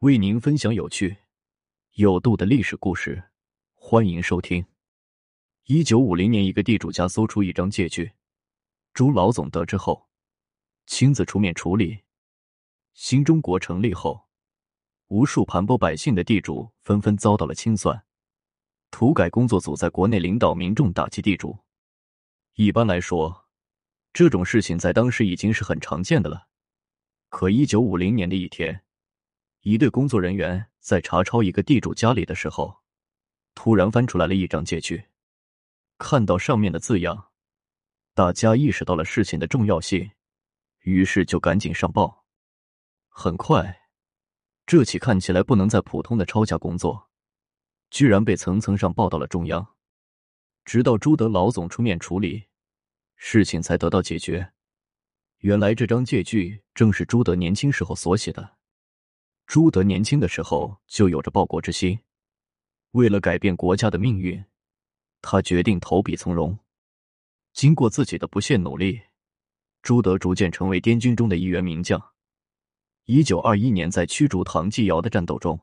为您分享有趣、有度的历史故事，欢迎收听。一九五零年，一个地主家搜出一张借据，朱老总得知后，亲自出面处理。新中国成立后，无数盘剥百姓的地主纷纷遭到了清算。土改工作组在国内领导民众打击地主。一般来说，这种事情在当时已经是很常见的了。可一九五零年的一天。一队工作人员在查抄一个地主家里的时候，突然翻出来了一张借据。看到上面的字样，大家意识到了事情的重要性，于是就赶紧上报。很快，这起看起来不能再普通的抄家工作，居然被层层上报到了中央。直到朱德老总出面处理，事情才得到解决。原来这张借据正是朱德年轻时候所写的。朱德年轻的时候就有着报国之心，为了改变国家的命运，他决定投笔从戎。经过自己的不懈努力，朱德逐渐成为滇军中的一员名将。一九二一年，在驱逐唐继尧的战斗中，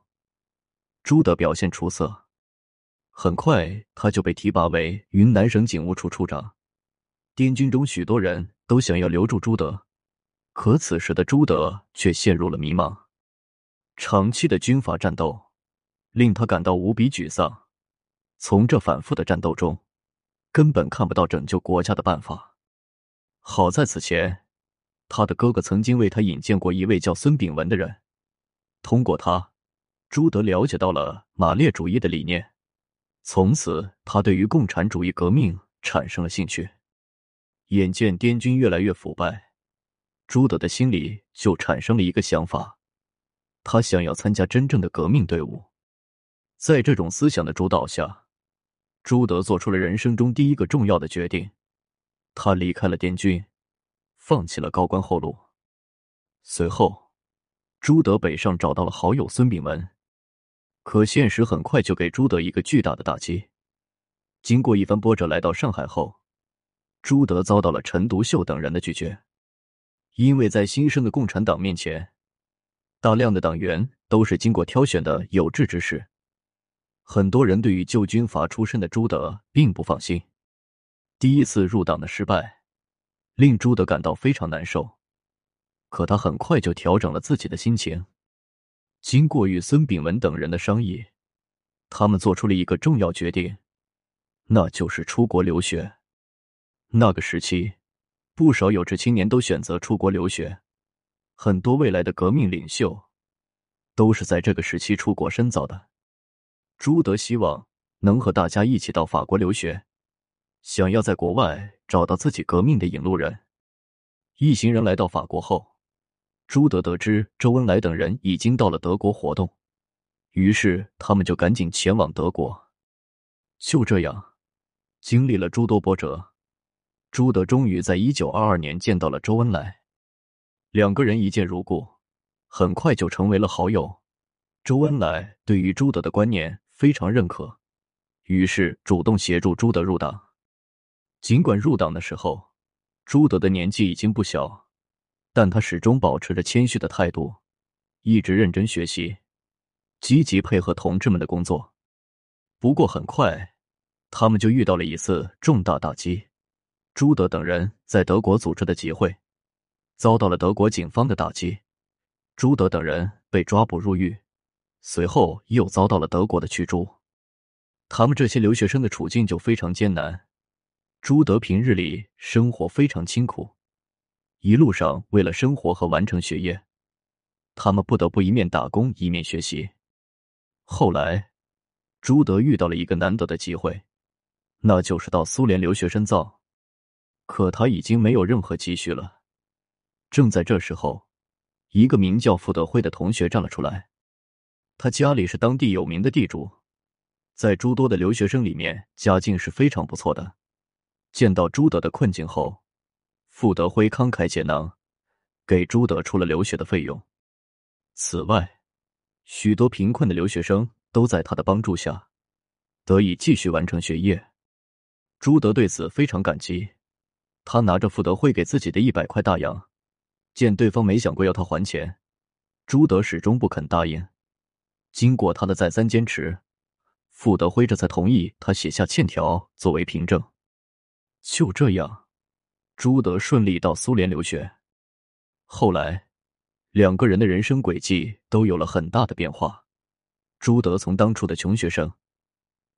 朱德表现出色，很快他就被提拔为云南省警务处处长。滇军中许多人都想要留住朱德，可此时的朱德却陷入了迷茫。长期的军阀战斗令他感到无比沮丧。从这反复的战斗中，根本看不到拯救国家的办法。好在此前，他的哥哥曾经为他引荐过一位叫孙炳文的人。通过他，朱德了解到了马列主义的理念。从此，他对于共产主义革命产生了兴趣。眼见滇军越来越腐败，朱德的心里就产生了一个想法。他想要参加真正的革命队伍，在这种思想的主导下，朱德做出了人生中第一个重要的决定，他离开了滇军，放弃了高官厚禄。随后，朱德北上找到了好友孙炳文，可现实很快就给朱德一个巨大的打击。经过一番波折，来到上海后，朱德遭到了陈独秀等人的拒绝，因为在新生的共产党面前。大量的党员都是经过挑选的有志之士，很多人对于旧军阀出身的朱德并不放心。第一次入党的失败，令朱德感到非常难受。可他很快就调整了自己的心情。经过与孙炳文等人的商议，他们做出了一个重要决定，那就是出国留学。那个时期，不少有志青年都选择出国留学。很多未来的革命领袖都是在这个时期出国深造的。朱德希望能和大家一起到法国留学，想要在国外找到自己革命的引路人。一行人来到法国后，朱德得知周恩来等人已经到了德国活动，于是他们就赶紧前往德国。就这样，经历了诸多波折，朱德终于在一九二二年见到了周恩来。两个人一见如故，很快就成为了好友。周恩来对于朱德的观念非常认可，于是主动协助朱德入党。尽管入党的时候，朱德的年纪已经不小，但他始终保持着谦虚的态度，一直认真学习，积极配合同志们的工作。不过很快，他们就遇到了一次重大打击：朱德等人在德国组织的集会。遭到了德国警方的打击，朱德等人被抓捕入狱，随后又遭到了德国的驱逐。他们这些留学生的处境就非常艰难。朱德平日里生活非常清苦，一路上为了生活和完成学业，他们不得不一面打工一面学习。后来，朱德遇到了一个难得的机会，那就是到苏联留学深造，可他已经没有任何积蓄了。正在这时候，一个名叫傅德辉的同学站了出来。他家里是当地有名的地主，在诸多的留学生里面，家境是非常不错的。见到朱德的困境后，傅德辉慷慨解囊，给朱德出了留学的费用。此外，许多贫困的留学生都在他的帮助下，得以继续完成学业。朱德对此非常感激，他拿着傅德辉给自己的一百块大洋。见对方没想过要他还钱，朱德始终不肯答应，经过他的再三坚持，傅德辉这才同意他写下欠条作为凭证。就这样，朱德顺利到苏联留学。后来，两个人的人生轨迹都有了很大的变化。朱德从当初的穷学生，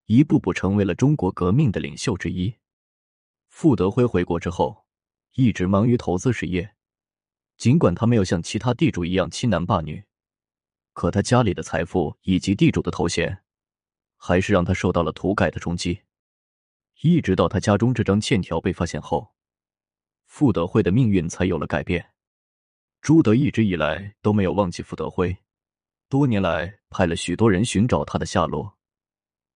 一步步成为了中国革命的领袖之一。傅德辉回国之后，一直忙于投资事业。尽管他没有像其他地主一样欺男霸女。可他家里的财富以及地主的头衔，还是让他受到了土改的冲击。一直到他家中这张欠条被发现后，傅德辉的命运才有了改变。朱德一直以来都没有忘记傅德辉，多年来派了许多人寻找他的下落，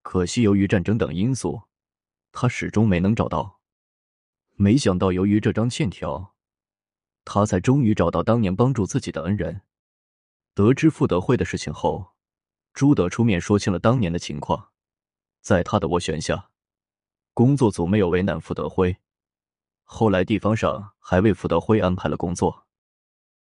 可惜由于战争等因素，他始终没能找到。没想到由于这张欠条，他才终于找到当年帮助自己的恩人。得知傅德辉的事情后，朱德出面说清了当年的情况。在他的斡旋下，工作组没有为难傅德辉。后来地方上还为傅德辉安排了工作。